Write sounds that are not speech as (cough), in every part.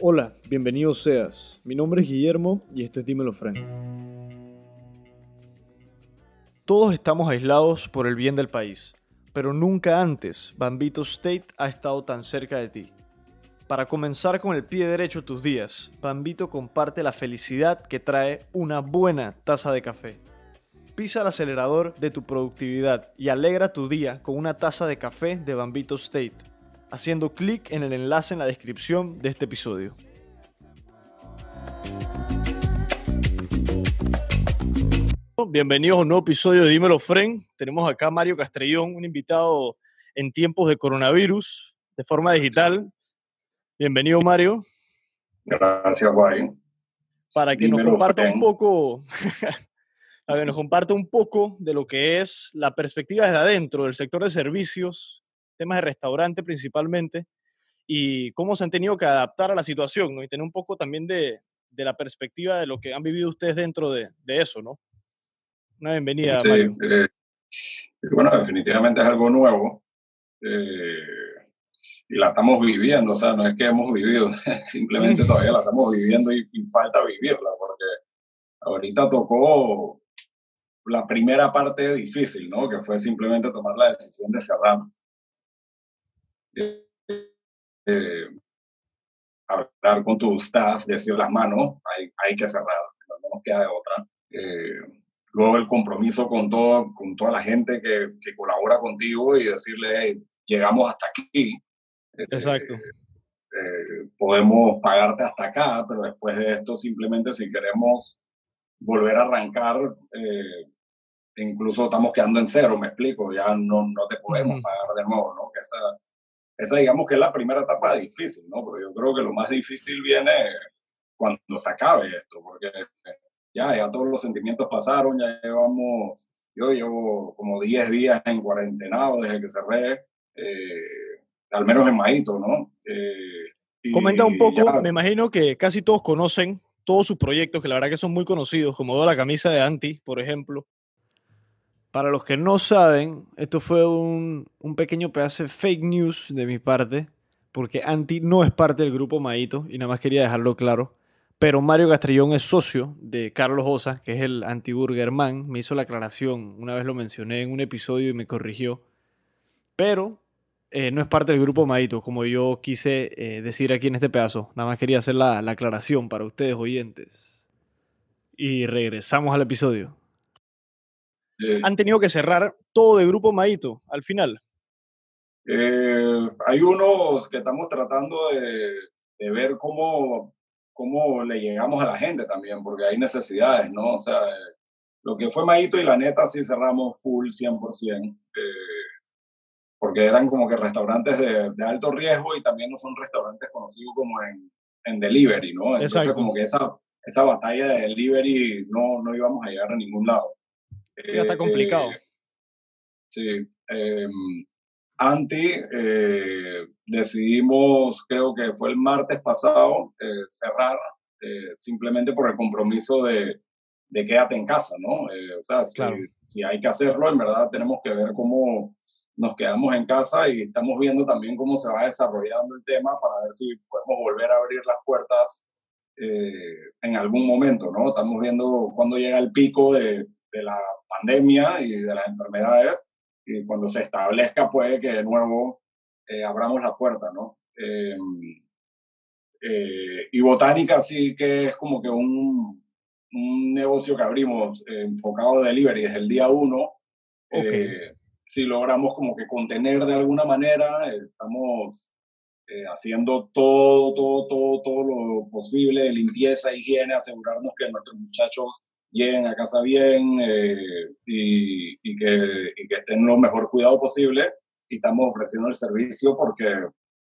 Hola, bienvenido seas. Mi nombre es Guillermo y esto es Dímelo Frank. Todos estamos aislados por el bien del país, pero nunca antes Bambito State ha estado tan cerca de ti. Para comenzar con el pie derecho tus días, Bambito comparte la felicidad que trae una buena taza de café. Pisa el acelerador de tu productividad y alegra tu día con una taza de café de Bambito State, haciendo clic en el enlace en la descripción de este episodio. Bienvenidos a un nuevo episodio de Dímelo Fren. Tenemos acá a Mario Castrellón, un invitado en tiempos de coronavirus, de forma digital. Bienvenido, Mario, Gracias, Guay. para que nos comparta un poco, (laughs) a que nos comparta un poco de lo que es la perspectiva desde adentro del sector de servicios, temas de restaurante principalmente, y cómo se han tenido que adaptar a la situación, ¿no? Y tener un poco también de, de la perspectiva de lo que han vivido ustedes dentro de, de eso, ¿no? Una bienvenida, Sí, Mario. eh, bueno, definitivamente es algo nuevo eh, y la estamos viviendo, o sea, no es que hemos vivido, (laughs) simplemente (laughs) todavía la estamos viviendo y, y falta vivirla, porque ahorita tocó la primera parte difícil, ¿no? Que fue simplemente tomar la decisión de cerrar. Eh, hablar con tu staff, decir las manos, hay, hay que cerrar, no nos queda de otra. Eh, luego el compromiso con, todo, con toda la gente que, que colabora contigo y decirle, "Hey, llegamos hasta aquí. Eh, Exacto. eh, podemos pagarte hasta acá, pero después de esto simplemente si queremos volver a arrancar, eh, incluso estamos quedando en cero, me explico, ya no, no te podemos Ujú. pagar de nuevo, ¿no? Que esa, esa digamos que es la primera etapa difícil, ¿no? Pero yo creo que lo más difícil viene cuando se acabe esto, porque ya, ya todos los sentimientos pasaron, ya llevamos, yo llevo como 10 días en cuarentenado desde que cerré, eh, al menos en Maíto, ¿no? Eh, y Comenta un poco, ya- me imagino que casi todos conocen todos sus proyectos, que la verdad que son muy conocidos, como la camisa de Anti, por ejemplo. Para los que no saben, esto fue un, un pequeño pedazo de fake news de mi parte, porque Anti no es parte del grupo Maito, y nada más quería dejarlo claro. Pero Mario Castrellón es socio de Carlos Osa, que es el anti-Burger Man. Me hizo la aclaración, una vez lo mencioné en un episodio y me corrigió. Pero eh, no es parte del grupo Maito, como yo quise eh, decir aquí en este pedazo. Nada más quería hacer la, la aclaración para ustedes oyentes. Y regresamos al episodio. eh, Han tenido que cerrar todo de grupo Maito al final. Eh, hay unos que estamos tratando de, de ver cómo, cómo le llegamos a la gente también, porque hay necesidades, ¿no? O sea, eh, lo que fue Maíto y la neta sí cerramos full 100%, eh, porque eran como que restaurantes de, de alto riesgo y también no son restaurantes conocidos como en, en delivery, ¿no? Entonces Exacto. como que esa, esa batalla de delivery no, no íbamos a llegar a ningún lado. Ya está Eh, complicado. Sí. eh, Anti, eh, decidimos, creo que fue el martes pasado, eh, cerrar eh, simplemente por el compromiso de, de quédate en casa, ¿no? Eh, o sea, si, Claro. si hay que hacerlo, en verdad tenemos que ver cómo nos quedamos en casa y estamos viendo también cómo se va desarrollando el tema para ver si podemos volver a abrir las puertas en algún momento, ¿no? Estamos viendo cuándo llega el pico de, de la pandemia y de las enfermedades y cuando se establezca puede que de nuevo eh, abramos la puerta, ¿no? Eh, eh, y Botánica sí que es como que un, un negocio que abrimos eh, enfocado de delivery desde el día uno. Eh, si logramos como que contener de alguna manera, estamos haciendo todo, todo, todo, todo lo posible de limpieza, higiene, asegurarnos que nuestros muchachos lleguen a casa bien eh, y, y que, y que estén lo mejor cuidado posible. Y estamos ofreciendo el servicio porque,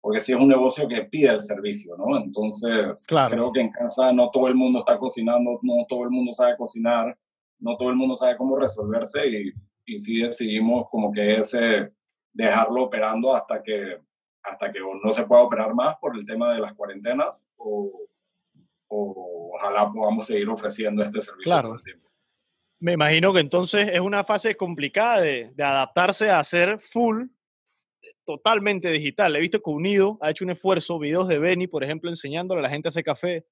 porque sí es un negocio que pide el servicio, ¿no? Entonces, Claro. creo que en casa no todo el mundo está cocinando, no todo el mundo sabe cocinar, no todo el mundo sabe cómo resolverse y, y sí decidimos como que ese, dejarlo operando hasta que, hasta que no se pueda operar más por el tema de las cuarentenas o, o ojalá podamos seguir ofreciendo este servicio Claro. todo el tiempo. Me imagino que entonces es una fase complicada de, de adaptarse a hacer full, totalmente digital. He visto que Unido ha hecho un esfuerzo, videos de Benny, por ejemplo, enseñándole a la gente a hacer café.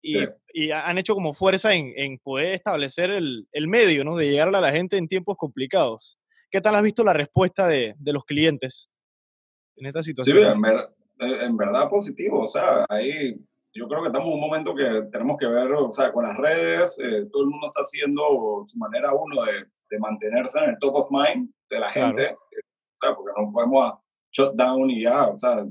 Y, Sí. y ha- han hecho como fuerza en, en poder establecer el, el medio, ¿no? De llegarle a la gente en tiempos complicados. ¿Qué tal has visto la respuesta de, de los clientes en esta Sí, situación? en, ver- en verdad positivo. O sea, ahí yo creo que estamos en un momento que tenemos que ver, o sea, con las redes, eh, todo el mundo está haciendo su manera uno de, de mantenerse en el top of mind de la gente. eh, sea, porque no podemos shut down y ya, o sea,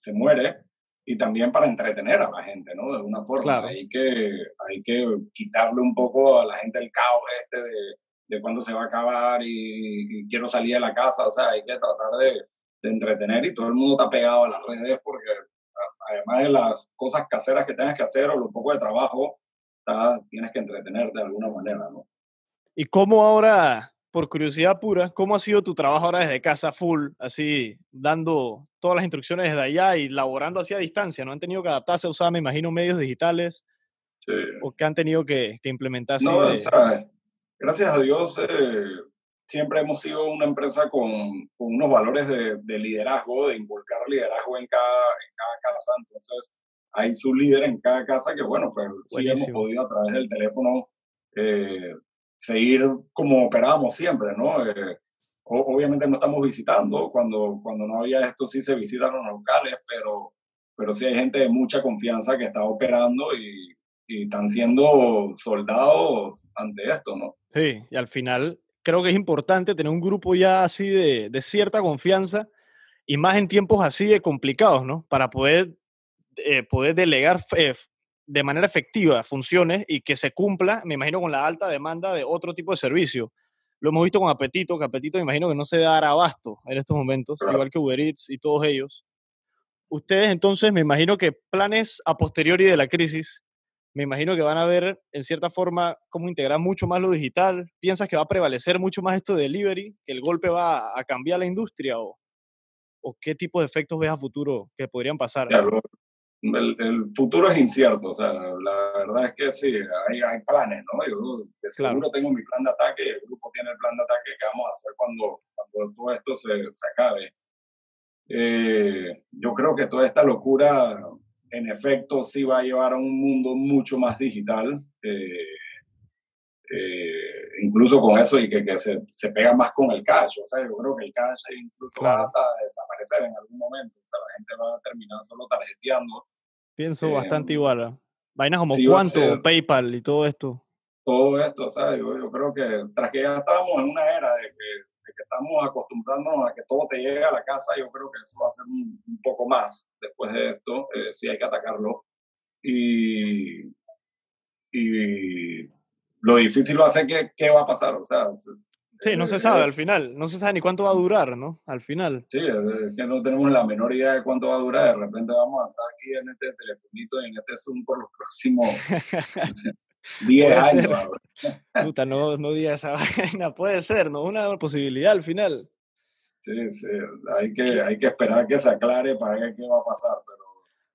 se muere. Y también para entretener a la gente, ¿no? De alguna forma. Claro. Hay, que, hay que quitarle un poco a la gente el caos este de, de cuándo se va a acabar y, y quiero salir de la casa. O sea, hay que tratar de, de entretener y todo el mundo está pegado a las redes porque además de las cosas caseras que tengas que hacer o lo poco de trabajo, tienes que entretenerte de alguna manera, ¿no? ¿Y cómo ahora, por curiosidad pura, cómo ha sido tu trabajo ahora desde casa full, así dando todas las instrucciones desde allá y laborando así a distancia? ¿No han tenido que adaptarse a usar, me imagino, medios digitales Sí. o que han tenido que, que implementar así? No, de- gracias a Dios eh, siempre hemos sido una empresa con, con unos valores de, de liderazgo, de involucrar liderazgo en cada, en cada casa. Entonces, hay su líder en cada casa que, bueno, pues sí hemos Buenísimo. podido a través del teléfono eh, seguir como operábamos siempre, ¿no? Eh, obviamente no estamos visitando, cuando, cuando no había esto sí se visitan los locales, pero, pero sí hay gente de mucha confianza que está operando y, y están siendo soldados ante esto, ¿no? Sí, y al final creo que es importante tener un grupo ya así de, de cierta confianza y más en tiempos así de complicados, ¿no? Para poder, eh, poder delegar eh, de manera efectiva funciones y que se cumpla, me imagino, con la alta demanda de otro tipo de servicio. Lo hemos visto con Apetito, que Apetito me imagino que no se dará abasto en estos momentos, Claro. igual que Uber Eats y todos ellos. Ustedes entonces, me imagino que planes a posteriori de la crisis, me imagino que van a ver en cierta forma cómo integrar mucho más lo digital. ¿Piensas que va a prevalecer mucho más esto de delivery? ¿Que el golpe va a cambiar la industria? ¿O, o qué tipo de efectos ves a futuro que podrían pasar? Ya, lo- el, el futuro es incierto, o sea, la verdad es que sí, hay, hay planes, ¿no? Yo de seguro Claro. tengo mi plan de ataque el grupo tiene el plan de ataque que vamos a hacer cuando, cuando todo esto se, se acabe. Eh, yo creo que toda esta locura, en efecto, sí va a llevar a un mundo mucho más digital. eh, eh, incluso con eso y que, que se, se pega más con el cash. O sea, yo creo que el cash incluso va Claro. hasta a desaparecer en algún momento. O sea, la gente va a terminar solo tarjeteando. Pienso eh, bastante igual. Vainas como sí va Cuánto, ser- PayPal y todo esto. todo esto, o sea, yo, yo creo que tras que ya estábamos en una era de que, de que estamos acostumbrándonos a que todo te llegue a la casa, yo creo que eso va a ser un, un poco más después de esto, eh, sí hay que atacarlo. Y, y lo difícil a ser que, qué va a pasar, o sea, Sí, no se eh, sabe al final. No se sabe ni cuánto va a durar, ¿no? Al final. Sí, es que no tenemos la menor idea de cuánto va a durar. De repente vamos a estar aquí en este telefonito y en este Zoom por los próximos (laughs) 10 Puede años. (laughs) Puta, no, no diga esa (laughs) vaina. Puede ser, ¿no? Una posibilidad al final. Sí, sí, hay que, hay que esperar que se aclare para ver qué va a pasar, pero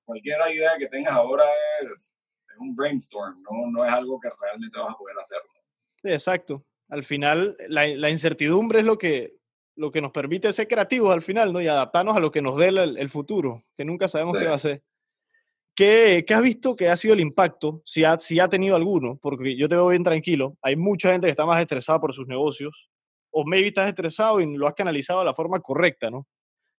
cualquier idea que tengas ahora es, es un brainstorm, ¿no? no es algo que realmente vas a poder hacer. ¿no? Sí, exacto. Al final, la, la incertidumbre es lo que, lo que nos permite ser creativos al final, ¿no? Y adaptarnos a lo que nos dé el, el futuro, que nunca sabemos Sí. qué va a ser. ¿Qué, qué has visto que ha sido el impacto, si ha, si ha tenido alguno? Porque yo te veo bien tranquilo. Hay mucha gente que está más estresada por sus negocios, o maybe estás estresado y lo has canalizado de la forma correcta, ¿no?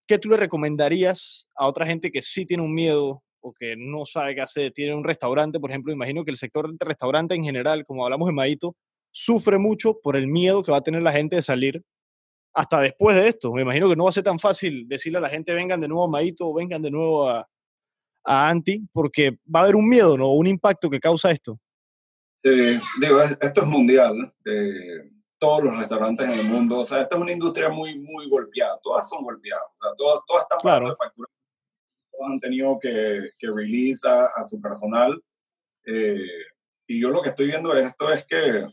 ¿Qué tú le recomendarías a otra gente que sí tiene un miedo o que no sabe qué hacer? Tiene un restaurante, por ejemplo, imagino que el sector restaurante en general, como hablamos de Maito, sufre mucho por el miedo que va a tener la gente de salir hasta después de esto. Me imagino que no va a ser tan fácil decirle a la gente vengan de nuevo a Maito o vengan de nuevo a, a Anti, porque va a haber un miedo, ¿no? Un impacto que causa esto. Eh, digo, es- esto es mundial, eh, todos los restaurantes en el mundo, o sea, esta es una industria muy, muy golpeada, todas son golpeadas, o sea, todas, todas están Claro. de factura, han tenido que, que release a, a su personal, eh, y yo lo que estoy viendo de esto es que,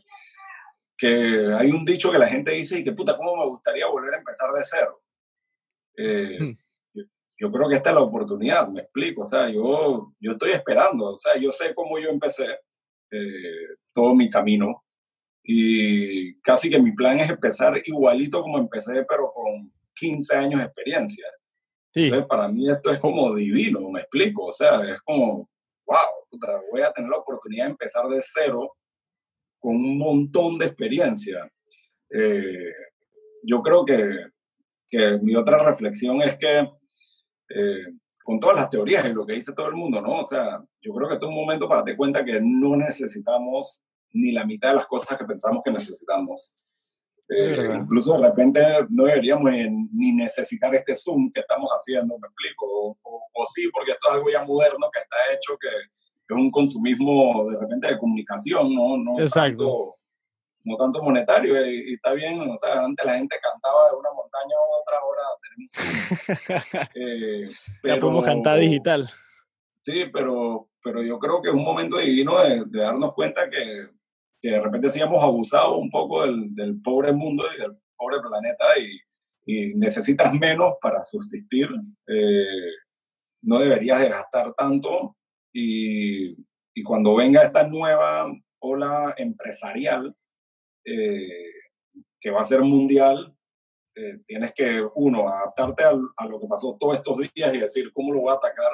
que hay un dicho que la gente dice y que puta, ¿cómo me gustaría volver a empezar de cero? Eh, Hmm. yo, yo creo que esta es la oportunidad, me explico. O sea, yo, yo estoy esperando. O sea, yo sé cómo yo empecé eh, todo mi camino y casi que mi plan es empezar igualito como empecé, pero con 15 años de experiencia. Entonces, para mí esto es como divino, me explico. O sea, es como, wow, voy a tener la oportunidad de empezar de cero con un montón de experiencia. Eh, yo creo que, que mi otra reflexión es que eh, con todas las teorías y lo que dice todo el mundo, ¿no? O sea, yo creo que esto es un momento para darte cuenta que no necesitamos ni la mitad de las cosas que pensamos que necesitamos. Eh, incluso de repente no deberíamos ni- necesitar este Zoom que estamos haciendo, me explico, o, o- o sí, porque esto es algo ya moderno que está hecho, que es un consumismo de repente de comunicación, no, no, Exacto. tanto, no tanto monetario, y, y está bien, o sea, antes la gente cantaba de una montaña a otra, ahora tenemos... (laughs) eh, ya podemos cantar digital. Sí, pero, pero yo creo que es un momento divino de, de darnos cuenta que, que de repente sí hemos abusado un poco del, del pobre mundo y del pobre planeta y, y necesitas menos para subsistir. eh, no deberías de gastar tanto y, y cuando venga esta nueva ola empresarial eh, que va a ser mundial, eh, tienes que, uno, adaptarte a lo que pasó todos estos días y decir cómo lo voy a atacar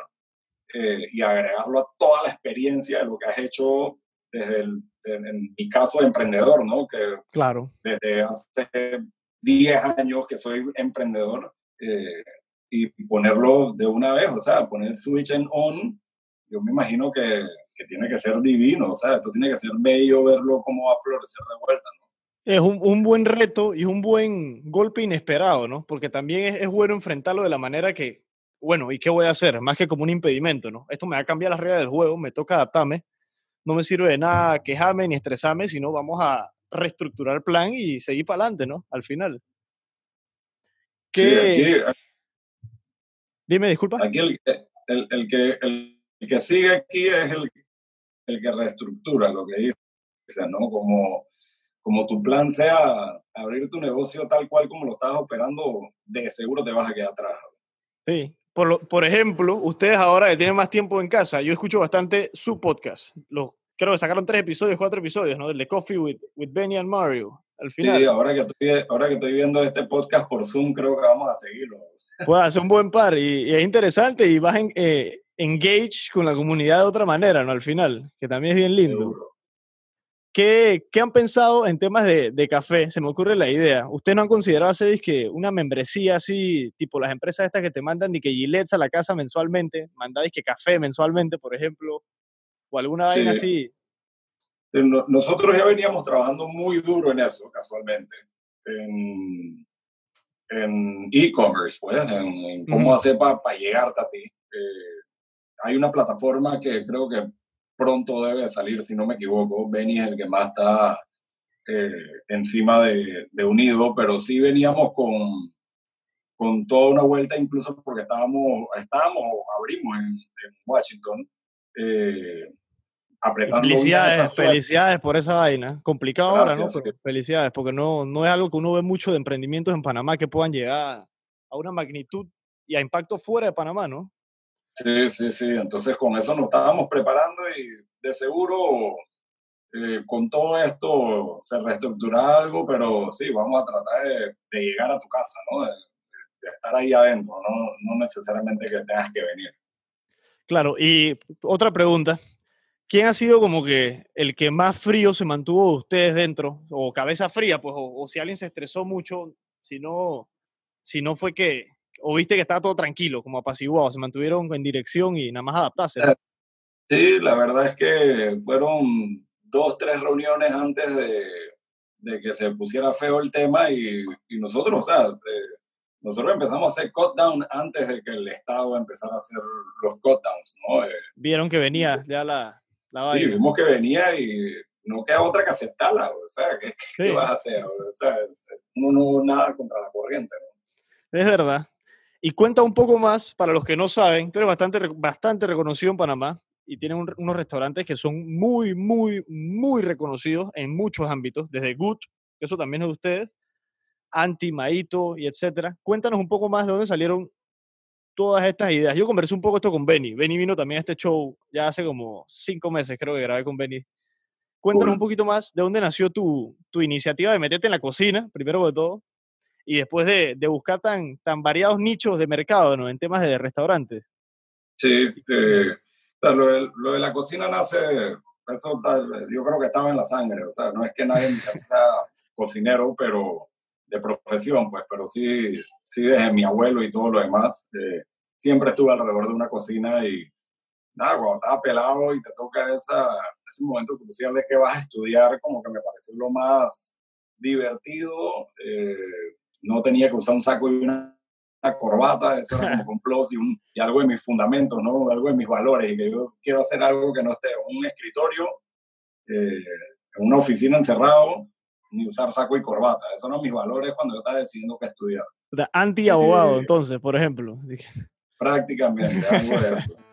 eh, y agregarlo a toda la experiencia de lo que has hecho desde el, en, mi caso de emprendedor, ¿no? Que Claro. desde hace 10 años que soy emprendedor eh, y ponerlo de una vez, o sea, poner el switch en on, yo me imagino que, que tiene que ser divino, o sea, esto tiene que ser bello verlo cómo va a florecer de vuelta, ¿no? Es un, un buen reto y un buen golpe inesperado, ¿no? Porque también es, es bueno enfrentarlo de la manera que, bueno, ¿y qué voy a hacer? Más que como un impedimento, ¿no? Esto me va a cambiar las reglas del juego, me toca adaptarme, no me sirve de nada quejarme ni estresarme, sino vamos a reestructurar el plan y seguir para adelante, ¿no? Al final. Sí, ¿Qué? aquí, Dime, disculpa. aquí el, el, el que, el, el que sigue aquí es el, el que reestructura lo que dice, ¿no? Como, como tu plan sea abrir tu negocio tal cual como lo estás operando, de seguro te vas a quedar atrás. Sí. Por, lo- por ejemplo, ustedes ahora que tienen más tiempo en casa, yo escucho bastante su podcast. Los, creo que sacaron tres episodios, cuatro episodios, ¿no? El de Coffee with, with Benny and Mario. Al final. Sí, ahora que, estoy, ahora que estoy viendo este podcast por Zoom, creo que vamos a seguirlo. puede hacer un buen par y, y es interesante y vas en, eh, engage con la comunidad de otra manera, ¿no? Al final, que también es bien lindo. Seguro. ¿Qué, qué han pensado en temas de, de café? Se me ocurre la idea. ¿Ustedes no han considerado hacer que una membresía así, tipo las empresas estas que te mandan que Gillette a la casa mensualmente, mandáis que café mensualmente, por ejemplo, o alguna vaina Sí. así? Eh, no- Nosotros ya veníamos trabajando muy duro en eso, casualmente. En e-commerce, pues, en, en cómo hacer para llegarte a ti. Eh, hay una plataforma que creo que pronto debe de salir, si no me equivoco. Benny es el que más está eh, encima de, de Unido, pero sí veníamos con, con toda una vuelta, incluso porque estábamos, estábamos abrimos en, en Washington, eh, apretando Felicidades, felicidades por esa vaina. Complicado ahora, ¿no? Pero felicidades, porque no, no es algo que uno ve mucho de emprendimientos en Panamá que puedan llegar a una magnitud y a impacto fuera de Panamá, ¿no? Sí, sí, sí. Entonces con eso nos estábamos preparando y de seguro eh, con todo esto se reestructura algo, pero sí, vamos a tratar de, llegar a tu casa, ¿no? De, de estar ahí adentro, ¿no? no necesariamente que tengas que venir. Claro, y otra pregunta. ¿Quién ha sido como que el que más frío se mantuvo de ustedes dentro? O cabeza fría, pues, o, o si alguien se estresó mucho, si no, si no fue que, o viste que estaba todo tranquilo, como apaciguado, se mantuvieron en dirección y nada más adaptarse. ¿no? Sí, la verdad es que fueron dos, tres reuniones antes de, de que se pusiera feo el tema y, y nosotros, o sea, eh, nosotros empezamos a hacer cut down antes de que el Estado empezara a hacer los cut downs, ¿no? Eh, Vieron que venía ya la, la Sí, vaina. vimos que venía y no queda otra que aceptarla, o sea, (laughs) ¿qué, qué Sí. vas a hacer? O sea, uno no nada contra la corriente, ¿no? Es verdad. Y cuenta un poco más, para los que no saben, tú eres bastante, bastante reconocido en Panamá y tienen un- unos restaurantes que son muy, muy, muy reconocidos en muchos ámbitos, desde Good, que eso también es de ustedes, Anti, Maito y etcétera. Cuéntanos un poco más de dónde salieron todas estas ideas. Yo conversé un poco esto con Benny. Benny vino también a este show ya hace como cinco meses, creo que grabé con Benny. Cuéntanos un poquito más de dónde nació tu, tu iniciativa de meterte en la cocina, primero de todo, y después de, buscar tan, tan variados nichos de mercado ¿no? en temas de restaurantes. Sí, eh, lo, de, lo, de, la cocina nace, eso yo creo que estaba en la sangre, o sea, no es que nadie en mi casa sea cocinero, pero de profesión, pues, pero sí, sí desde mi abuelo y todo lo demás, eh, siempre estuve alrededor de una cocina y nada, cuando estaba pelado y te toca esa, ese momento crucial de que vas a estudiar, como que me pareció lo más divertido. Eh, no tenía que usar un saco y una, corbata, eso era como (laughs) un plus y, un, y, algo de mis fundamentos, ¿no? algo de mis valores, y que yo quiero hacer algo que no esté en un escritorio, eh, en una oficina encerrado, ni usar saco y corbata. Esos son mis valores cuando yo estaba decidiendo qué estudiar. Anti-abogado, eh, entonces, por ejemplo. (laughs) Prácticamente, algo de eso.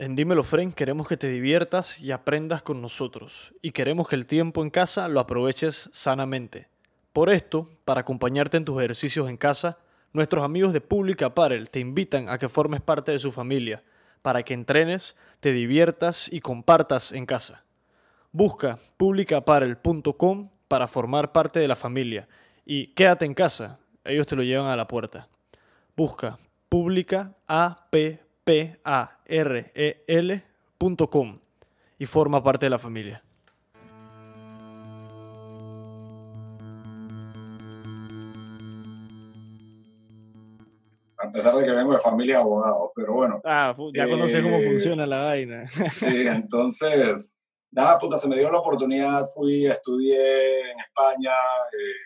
En Dímelo Friend queremos que te diviertas y aprendas con nosotros y queremos que el tiempo en casa lo aproveches sanamente. Por esto, para acompañarte en tus ejercicios en casa, nuestros amigos de Public Apparel te invitan a que formes parte de su familia, para que entrenes, te diviertas y compartas en casa. Busca publicapparel.com para formar parte de la familia y quédate en casa, ellos te lo llevan a la puerta. Busca Publica P-A-R-E-L.com y forma parte de la familia. A pesar de que vengo de familia de abogados, pero bueno. Ah, ya conoces cómo eh, funciona la vaina. Sí, (laughs) entonces, nada, puta, se me dio la oportunidad, fui, estudié en España, eh,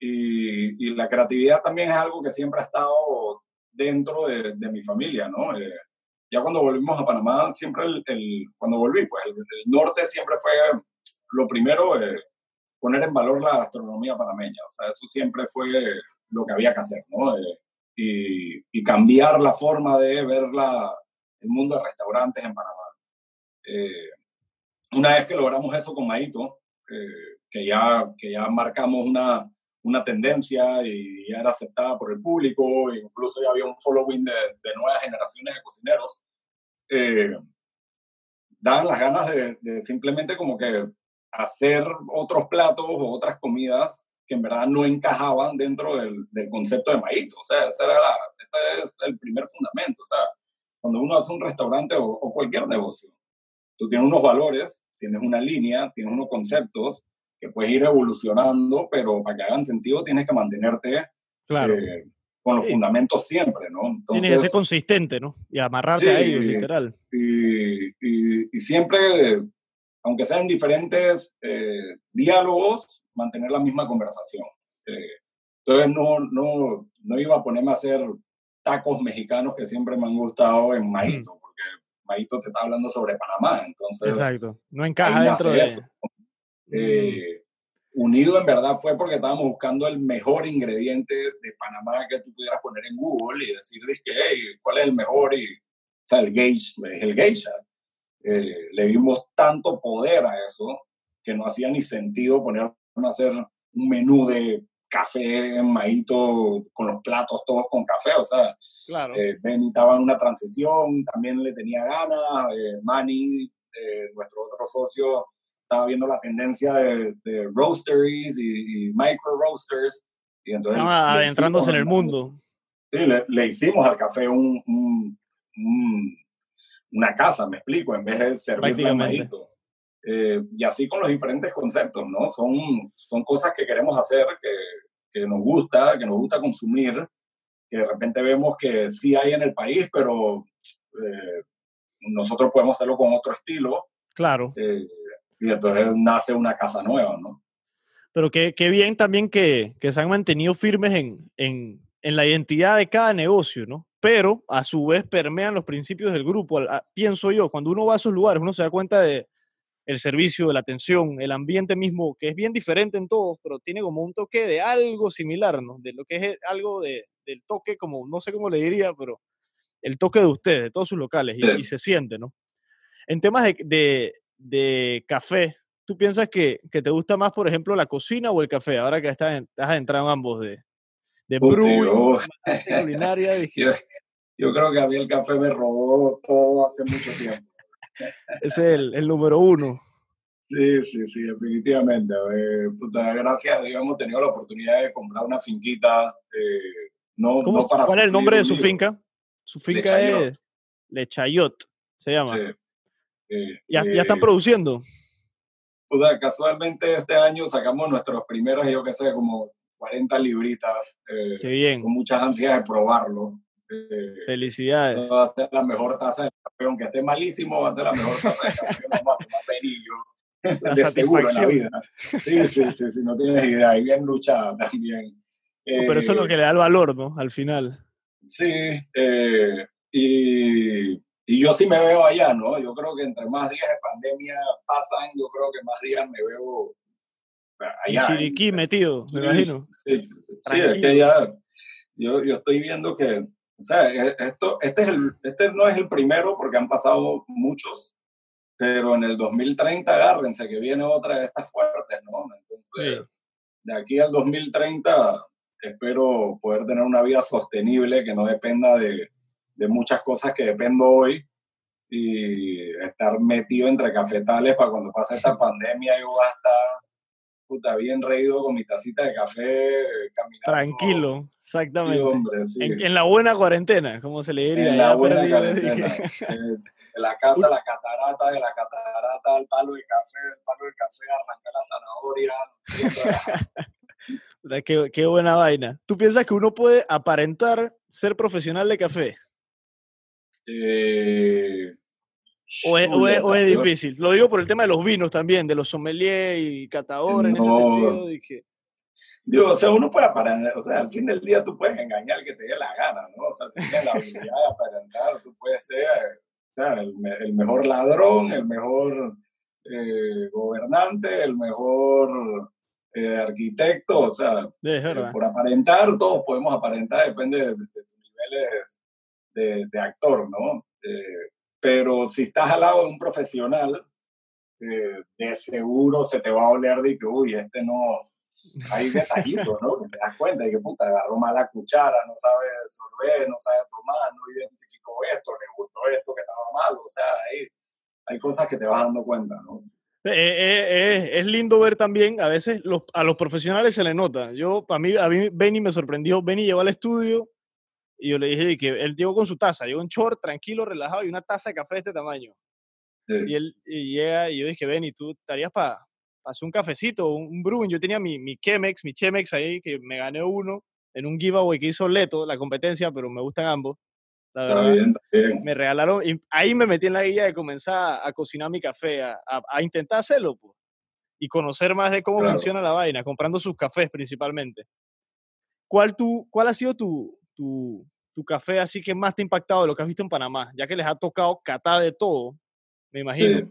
y, y, la creatividad también es algo que siempre ha estado dentro de, de mi familia, ¿no? Eh, ya cuando volvimos a Panamá, siempre el, el cuando volví, pues el, norte siempre fue lo primero, eh, poner en valor la gastronomía panameña, o sea, eso siempre fue lo que había que hacer, ¿no? Eh, y, y, cambiar la forma de ver la, el mundo de restaurantes en Panamá. una vez que logramos eso con Maito, que, ya, que ya marcamos una, una tendencia y ya era aceptada por el público, incluso ya había un following de, de nuevas generaciones de cocineros, eh, daban las ganas de, de, simplemente como que hacer otros platos o otras comidas que en verdad no encajaban dentro del, del concepto de Maíto. O sea, ese, era la, ese es el primer fundamento. O sea, cuando uno hace un restaurante o, o cualquier negocio, tú tienes unos valores, tienes una línea, tienes unos conceptos que puedes ir evolucionando, pero para que hagan sentido tienes que mantenerte claro. eh, con los fundamentos siempre, ¿no? Entonces, tienes que ser consistente, ¿no? Y amarrarte sí, a ellos, literal. Y, y, y, siempre, aunque sean diferentes eh, diálogos, mantener la misma conversación. Eh, entonces no, no, no iba a ponerme a hacer tacos mexicanos que siempre me han gustado en Maíto, mm. porque Maíto te está hablando sobre Panamá, entonces... Exacto, no encaja dentro de... Eso. Eh, unido en verdad fue porque estábamos buscando el mejor ingrediente de Panamá que tú pudieras poner en Google y decir, que, hey, ¿cuál es el mejor? Y, o sea, el geisha es el geisha. Eh, le dimos tanto poder a eso que no hacía ni sentido poner a hacer un menú de café en maíto con los platos todos con café, o sea, claro. eh, Ben estaba en una transición, también le tenía ganas, eh, Manny, eh, nuestro otro socio, estaba viendo la tendencia de, de roasteries y, y, micro roasters. Y entonces estaba adentrándose en el mundo. Sí, le, le hicimos al café un, un, un, una casa, me explico, en vez de servirle medito. Eh, y así con los diferentes conceptos, ¿no? Son, son cosas que queremos hacer, que, que nos gusta, que nos gusta consumir, que de repente vemos que sí hay en el país, pero eh, nosotros podemos hacerlo con otro estilo. Claro. Eh, y entonces nace una casa nueva, ¿no? Pero qué, qué bien también que, que, se han mantenido firmes en, en, en, la identidad de cada negocio, ¿no? Pero a su vez permean los principios del grupo. Pienso yo, cuando uno va a esos lugares, uno se da cuenta de el servicio, de la atención, el ambiente mismo, que es bien diferente en todos, pero tiene como un toque de algo similar, ¿no? De lo que es algo de, del toque, como, no sé cómo le diría, pero el toque de ustedes, de todos sus locales, y, y se siente, ¿no? En temas de, de, de café, ¿tú piensas que, que, te gusta más, por ejemplo, la cocina o el café? Ahora que estás, en, estás entrado en ambos de, de brew, (laughs) culinaria. (laughs) yo, yo, creo que a mí el café me robó todo hace mucho tiempo. (laughs) es el, el número uno. Sí, sí, sí, definitivamente. Eh, puta, gracias a Dios hemos tenido la oportunidad de comprar una finquita. Eh, no, no para ¿Cuál es el nombre de su finca? Su finca es Lechayot, se llama. Sí. Eh, ¿Ya, ¿Ya, están produciendo? Puta, casualmente este año sacamos nuestras primeras, yo qué sé, como 40 libritas. Qué bien. Con muchas ansias de probarlo. Felicidades. va a ser la mejor taza de café, aunque esté malísimo, va a ser la mejor taza de (laughs) café. Vamos a tomar La de seguro en la vida. Sí, sí, sí, sí, no tienes idea. Y bien luchada también. pero eso es lo que le da el valor, ¿no? Al final. Sí, eh, y, y, yo sí me veo allá, ¿no? Yo creo que entre más días de pandemia pasan, yo creo que más días me veo allá. Chiriquí metido, me imagino. Sí, sí, sí, es que ya yo, yo estoy viendo que, o sea, e, esto, este, es el, este no es el primero porque han pasado muchos, pero en el 2030 agárrense que viene otra de estas fuertes, ¿no? Entonces, de aquí al 2030 espero poder tener una vida sostenible que no dependa de, de muchas cosas que dependo hoy y estar metido entre cafetales para cuando pase esta (laughs) pandemia yo voy a estar puta, bien reído con mi tacita de café caminando. Tranquilo, exactamente. en, la buena cuarentena, como se le diría. En la buena (laughs) cuarentena. de la casa la catarata, de la catarata al palo de café, del palo de café arrancar la zanahoria. (laughs) qué, qué, buena vaina. ¿Tú piensas que uno puede aparentar ser profesional de café? Eh, o, es, o, es, difícil? Lo digo por el tema de los vinos también, de los sommeliers y catadores en ese sentido. De que... Digo, o sea, uno puede aparentar, o sea, al fin del día tú puedes engañar al que te dé la gana, ¿no? O sea, si tienes la habilidad de aparentar, tú puedes ser el, mejor ladrón, el mejor eh, gobernante, el mejor eh, arquitecto, o sea, por aparentar, todos podemos aparentar, depende de, tus niveles de, de, actor, ¿no? Eh, pero si estás al lado de un profesional, de seguro se te va a oler de que, uy, este no, hay detallitos, ¿no? Que te das cuenta de que, puta, agarró mala cuchara, no sabe sorber, no sabe tomar, no identificó esto, le gustó esto que estaba mal, o sea, hay, hay cosas que te vas dando cuenta, ¿no? Eh, eh, eh, es lindo ver también, a veces los, a los profesionales se le nota. Yo, a mí, a mí Benny me sorprendió. Benny llegó al estudio y yo le dije que él llegó con su taza, llegó en short, tranquilo, relajado y una taza de café de este tamaño. Y él y llega y yo dije, Benny, ¿tú estarías para hacer un cafecito, un, un brewing? Yo tenía mi, mi Chemex, mi Chemex ahí, que me gané uno en un giveaway que hizo Leto, la competencia, pero me gustan ambos. La verdad, me regalaron, y ahí me metí en la guía de comenzar a, cocinar mi café, a, a, intentar hacerlo, pues, y conocer más de cómo funciona la vaina, comprando sus cafés principalmente. ¿Cuál, tu, cuál ha sido tu, tu, tu café así que más te ha impactado de lo que has visto en Panamá? Ya que les ha tocado catar de todo, me imagino.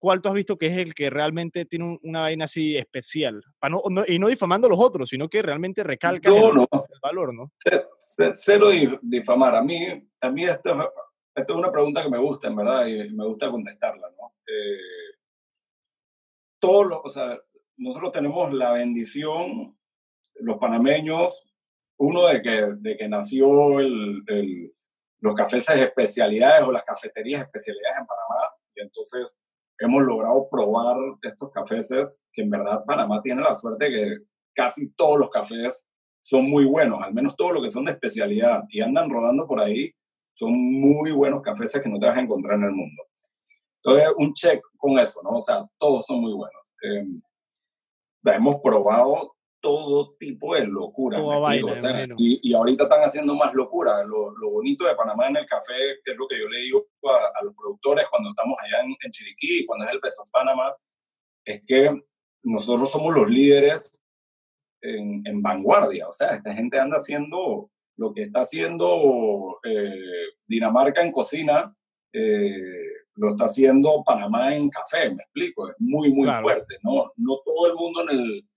¿Cuál tú has visto que es el que realmente tiene una vaina así especial? no, y no difamando a los otros, sino que realmente recalca el, valor, ¿no? Cero difamar. A mí, a mí esto, esto, es una pregunta que me gusta, en verdad, y me gusta contestarla, ¿no? Eh, todos los, o sea, nosotros tenemos la bendición, los panameños, uno de que, de que nació el, el, los cafés de especialidades o las cafeterías especialidades en Panamá, y entonces hemos logrado probar estos cafés que en verdad Panamá tiene la suerte que casi todos los cafés son muy buenos, al menos todos los que son de especialidad y andan rodando por ahí, son muy buenos cafés que no te vas a encontrar en el mundo. Entonces, un check con eso, ¿no? O sea, todos son muy buenos. Eh, hemos probado todo tipo de locura. y, y, ahorita están haciendo más locura. Lo, lo, bonito de Panamá en el café, que es lo que yo le digo a, los productores cuando estamos allá en, en, Chiriquí, cuando es el Peso Panamá, es que nosotros somos los líderes en, en, vanguardia. O sea, esta gente anda haciendo lo que está haciendo eh, Dinamarca en cocina, eh, lo está haciendo Panamá en café, me explico. Es muy, muy fuerte. ¿no? no todo el mundo en el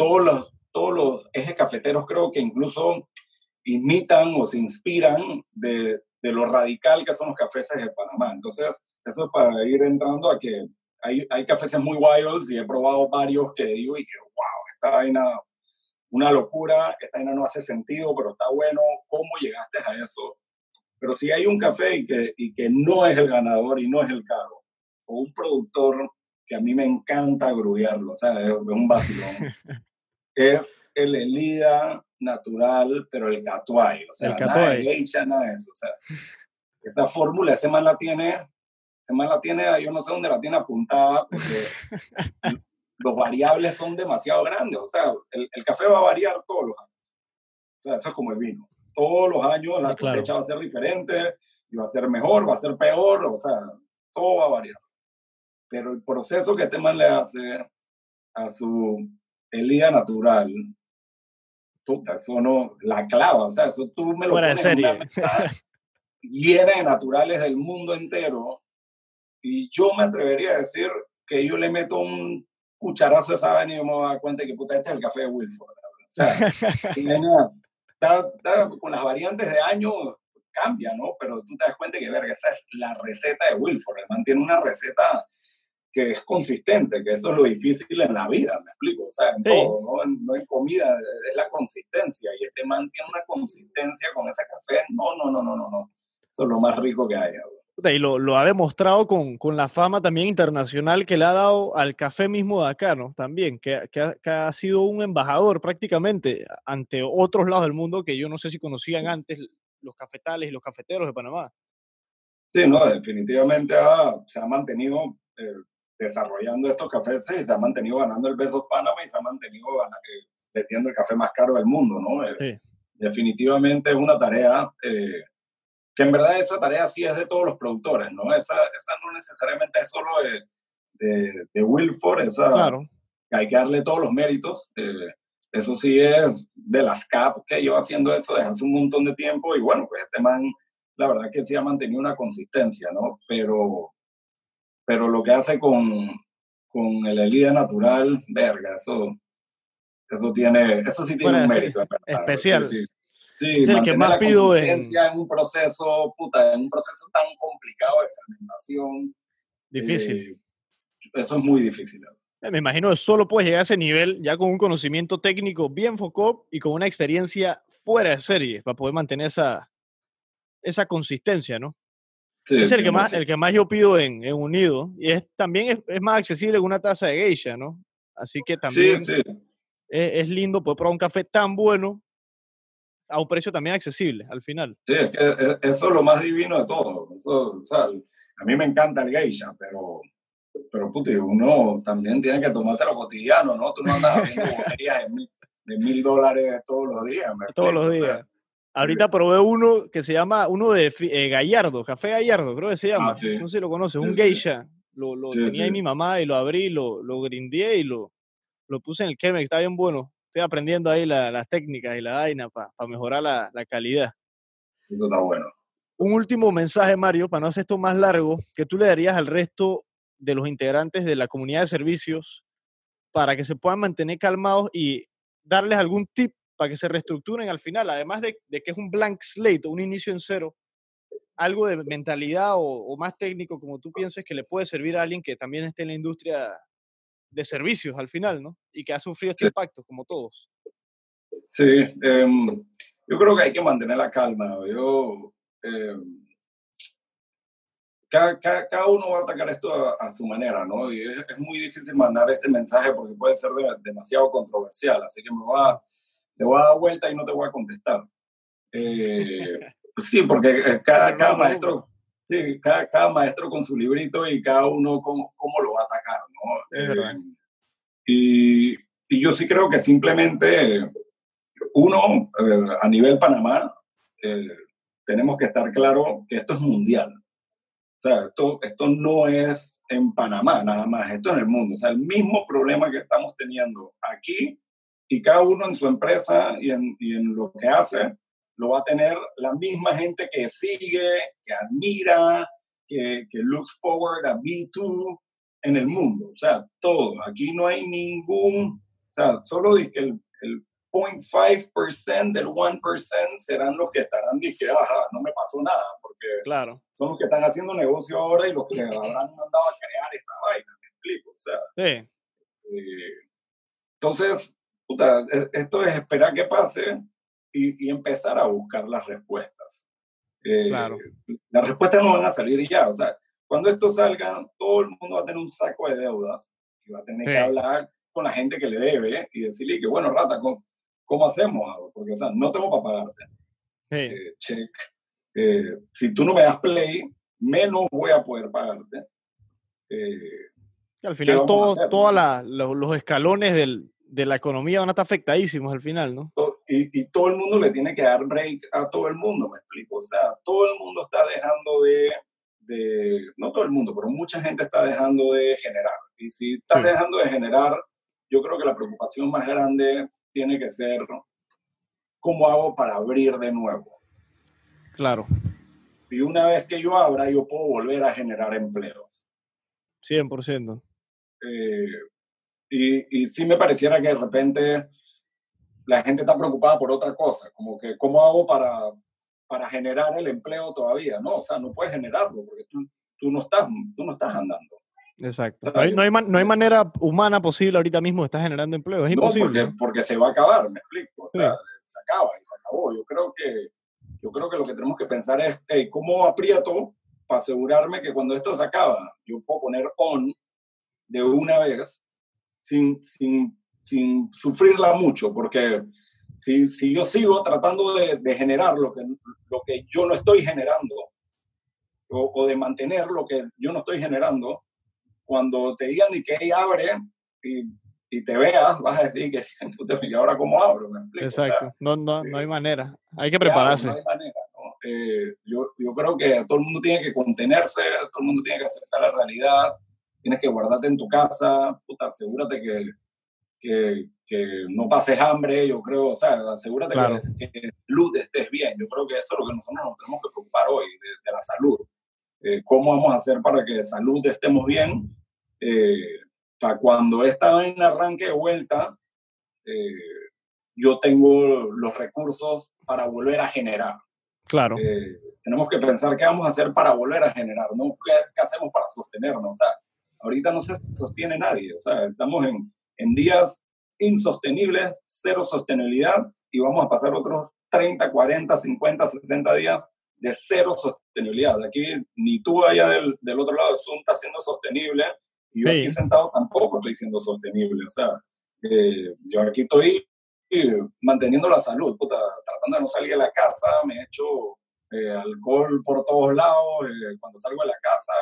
todos los, todos los ejes cafeteros creo que incluso imitan o se inspiran de, de lo radical que son los cafés de Panamá. Entonces, eso es para ir entrando a que hay, hay cafés muy wilds y he probado varios que digo y wow, esta vaina, una locura, esta vaina no hace sentido, pero está bueno, ¿cómo llegaste a eso? Pero si hay un café y que, que no es el ganador y no es el caro, o un productor que a mí me encanta grubearlo, o sea, es, un vacilón, (laughs) es el Elida natural, pero el Catuay, o sea, El nada de geisha, nada de eso, o sea, esa fórmula, ese man la tiene, ese man la tiene, yo no sé dónde la tiene apuntada, porque (laughs) los variables son demasiado grandes, o sea, el, el café va a variar todos los años, o sea, eso es como el vino, todos los años la Sí, claro. cosecha va a ser diferente, y va a ser mejor, va a ser peor, o sea, todo va a variar. Pero el proceso que este man le hace a su Elida natural, puta, eso no, la clava, o sea, eso tú me lo Fuera pones una serie. llena de naturales del mundo entero, y yo me atrevería a decir que yo le meto un cucharazo de esa vaina y yo me voy a dar cuenta que puta, este es el café de Wilford. O sea, (laughs) está- está con las variantes de año cambia, ¿no? Pero tú te das cuenta que, verga, esa es la receta de Wilford. El man tiene una receta que es consistente, que eso es lo difícil en la vida, me explico. O sea, en Sí. todo, ¿no? No en comida, es la consistencia. Y este man tiene una consistencia con ese café. No, no, no, no, no, no. Eso es lo más rico que hay. Y lo, lo ha demostrado con, con la fama también internacional que le ha dado al café mismo de acá, ¿no? También, que, que ha, que ha sido un embajador prácticamente ante otros lados del mundo que yo no sé si conocían antes los cafetales y los cafeteros de Panamá. Sí, no, definitivamente ha- se ha mantenido eh, desarrollando estos cafés y se ha mantenido ganando el Best of Panama y se ha mantenido gana- eh, vendiendo el café más caro del mundo, ¿no? Eh, Sí. Definitivamente es una tarea eh, que en verdad esa tarea sí es de todos los productores, ¿no? Esa, esa no necesariamente es solo de, de, de Wilford, esa Claro. hay que darle todos los méritos. eh, eso sí es de las CAP que lleva haciendo eso desde hace un montón de tiempo y bueno, pues este man, la verdad que sí ha mantenido una consistencia, ¿no? Pero, pero lo que hace con, con el Elida natural, verga, eso, eso tiene, eso sí tiene Fuera un mérito. verdad, especial. Sí, sí. Sí, Es el que más la pido en- en un proceso, puta, en un proceso tan complicado de fermentación. Difícil. eh, eso es muy difícil. Me imagino que solo puedes llegar a ese nivel ya con un conocimiento técnico bien focado y con una experiencia fuera de serie para poder mantener esa, esa consistencia, ¿no? Sí, es el que, más, 100%. el que más yo pido en, en Unido y es, también es, es más accesible que una taza de geisha, ¿no? Así que también Sí, sí. Es, es lindo poder probar un café tan bueno a un precio también accesible al final. Sí, es que e- eso es lo más divino de todo. Eso, o sea, a mí me encanta el geisha, pero, pero puti, uno también tiene que tomárselo cotidiano, ¿no? Tú no andas abriendo (laughs) botellas de mil, de mil dólares todos los días. ¿me Todos explico? los días. Ahorita probé uno que se llama, uno de eh, Gallardo, Café Gallardo, creo que se llama. Ah, sí. No sé si lo conoces, Sí, un geisha. Lo, lo Sí, tenía ahí mi mamá y lo abrí, lo, lo grindeé y lo, lo puse en el Chemex, está bien bueno. Estoy aprendiendo ahí la- las técnicas y la vaina para mejorar la, la calidad. Eso está bueno. Un último mensaje, Mario, para no hacer esto más largo, que tú le darías al resto de los integrantes de la comunidad de servicios para que se puedan mantener calmados y darles algún tip para que se reestructuren al final, además de, de que es un blank slate, un inicio en cero, algo de mentalidad o, o más técnico como tú pienses que le puede servir a alguien que también esté en la industria de servicios al final, ¿no? Y que ha sufrido este impacto, como todos. Sí, em, yo creo que hay que mantener la calma. Yo, em, cada, cada, cada uno va a atacar esto a, a su manera, ¿no? Y es, es muy difícil mandar este mensaje porque puede ser de- demasiado controversial, así que me voy a, le voy a dar vuelta y no te voy a contestar. Eh, (laughs) sí, porque eh, cada, cada maestro, sí, cada, cada maestro con su librito y cada uno cómo, cómo lo va a atacar, ¿no? Eh, y, y yo sí creo que simplemente uno, eh, a nivel Panamá, eh, tenemos que estar claro que esto es mundial. O sea, esto, esto no es en Panamá nada más, esto es en el mundo. O sea, el mismo problema que estamos teniendo aquí y cada uno en su empresa y en, y en lo que hace, lo va a tener la misma gente que sigue, que admira, que, que looks forward a B2 en el mundo. O sea, todo. Aquí no hay ningún, o sea, solo dice que el, el 0.5% del 1% serán los que estarán diciendo, ajá, no me pasó nada, porque Claro. son los que están haciendo negocio ahora y los que (laughs) habrán mandado a crear esta vaina, me explico. O sea, Sí, eh, entonces, puta, e- esto es esperar que pase y, y empezar a buscar las respuestas. Eh, Claro. Las respuestas no van a salir ya. O sea, cuando esto salga, todo el mundo va a tener un saco de deudas y va a tener Sí. que hablar con la gente que le debe y decirle que, bueno, rata, ¿cómo, cómo hacemos? Porque, o sea, no tengo para pagarte. sí, Eh, check. Eh, si tú no me das play, menos voy a poder pagarte. Eh, al final todo, todos los escalones del- de la economía van a estar afectadísimos al final, ¿no? y, y todo el mundo le tiene que dar break a todo el mundo, me explico. O sea, todo el mundo está dejando de, de- no todo el mundo, pero mucha gente está dejando de generar. Y si estás Sí. dejando de generar, yo creo que la preocupación más grande tiene que ser cómo hago para abrir de nuevo. Claro, Y una vez que yo abra, yo puedo volver a generar empleos. 100%. Eh, y, y sí me pareciera que de repente la gente está preocupada por otra cosa, como que cómo hago para, para generar el empleo todavía, ¿no? O sea, no puedes generarlo porque tú, tú, no, estás, tú no estás andando. Exacto. O sea, No hay, no hay man- no hay manera humana posible ahorita mismo de estar generando empleo. Es No, imposible. porque, porque se va a acabar, me explico. O Sí. sea, se acaba y se acabó. Yo creo que, yo creo que lo que tenemos que pensar es, hey, ¿cómo aprieto para asegurarme que cuando esto se acaba, yo puedo poner on de una vez sin, sin, sin sufrirla mucho? Porque si, si yo sigo tratando de, de generar lo que, lo que yo no estoy generando, o, o de mantener lo que yo no estoy generando, cuando te digan de que hey, abre y, y te veas, vas a decir que (laughs) "Puta, ¿y ahora cómo abro? ¿Me explico? O sea, Exacto. No, no, no hay manera. Hay que prepararse. No hay manera. Eh, yo, yo creo que todo el mundo tiene que contenerse, todo el mundo tiene que aceptar la realidad, tienes que guardarte en tu casa, puta, asegúrate que, que, que no pases hambre, yo creo, o sea, asegúrate Claro. que, que salud estés bien. Yo creo que eso es lo que nosotros nos tenemos que preocupar hoy, de, de la salud. Eh, ¿Cómo vamos a hacer para que salud estemos bien? Eh, para cuando esta vaina arranque de vuelta, eh, yo tengo los recursos para volver a generar. Claro. Eh, tenemos que pensar qué vamos a hacer para volver a generar, no qué, qué hacemos para sostenernos. O sea, ahorita no se sostiene nadie. O sea, estamos en, en días insostenibles, cero sostenibilidad, y vamos a pasar otros 30, 40, 50, 60 días de cero sostenibilidad. Aquí ni tú allá del, del otro lado de Zoom estás siendo sostenible, y yo Sí. aquí sentado tampoco estoy siendo sostenible. O sea, eh, yo aquí estoy eh, manteniendo la salud, puta, tratando de no salir de la casa, me he hecho eh, alcohol por todos lados eh, cuando salgo de la casa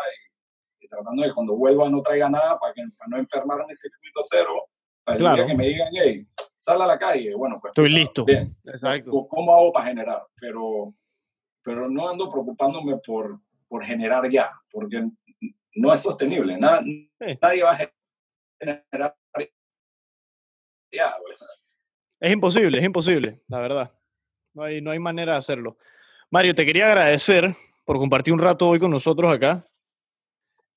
y, tratando de que cuando vuelva no traiga nada para, que, para no enfermar en el circuito cero, para el Claro. día que me digan, hey, sal a la calle, bueno, pues Estoy listo. bien, Exacto. ¿Cómo- ¿Cómo hago para generar? Pero, pero no ando preocupándome por, por generar ya, porque no es sostenible. Na- Nadie va a generar ya. güey. Es imposible, es imposible, la verdad. No hay, no hay manera de hacerlo. Mario, te quería agradecer por compartir un rato hoy con nosotros acá.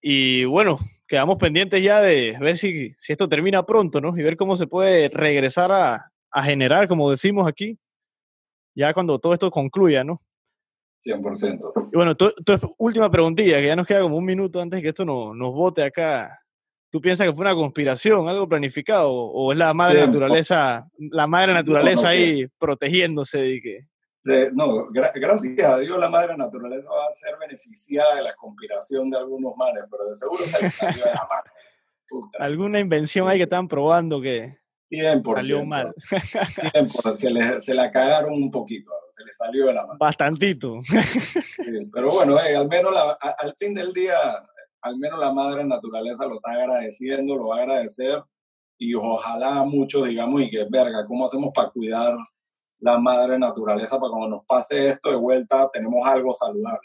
Y bueno, quedamos pendientes ya de ver si, si esto termina pronto, ¿no? Y ver cómo se puede regresar a, a generar, como decimos aquí, ya cuando todo esto concluya, ¿no? 100%. Y bueno, tu, tu última preguntilla, que ya nos queda como un minuto antes de que esto no- nos bote acá. ¿Tú piensas que fue una conspiración, algo planificado, o es la madre Sí, naturaleza, la madre naturaleza no, ahí protegiéndose de que... No, gra- gracias a Dios la madre naturaleza va a ser beneficiada de la conspiración de algunos manes, pero de seguro se salió de la mano. Alguna invención ahí que estaban probando que 100%. salió mal? 100%, se, le, se la cagaron un poquito, se le salió de la mano. Bastantito. Sí, pero bueno, eh, al menos la- a- al fin del día, al menos la madre naturaleza lo está agradeciendo, lo va a agradecer y ojalá muchos digamos y que verga, ¿cómo hacemos para cuidar la madre naturaleza para cuando nos pase esto de vuelta tenemos algo saludable?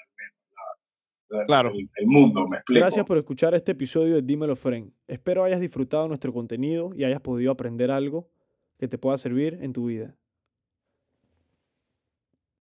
la- Claro. El, el mundo, me explico. Gracias por escuchar este episodio de Dímelo Friend. Espero hayas disfrutado nuestro contenido y hayas podido aprender algo que te pueda servir en tu vida.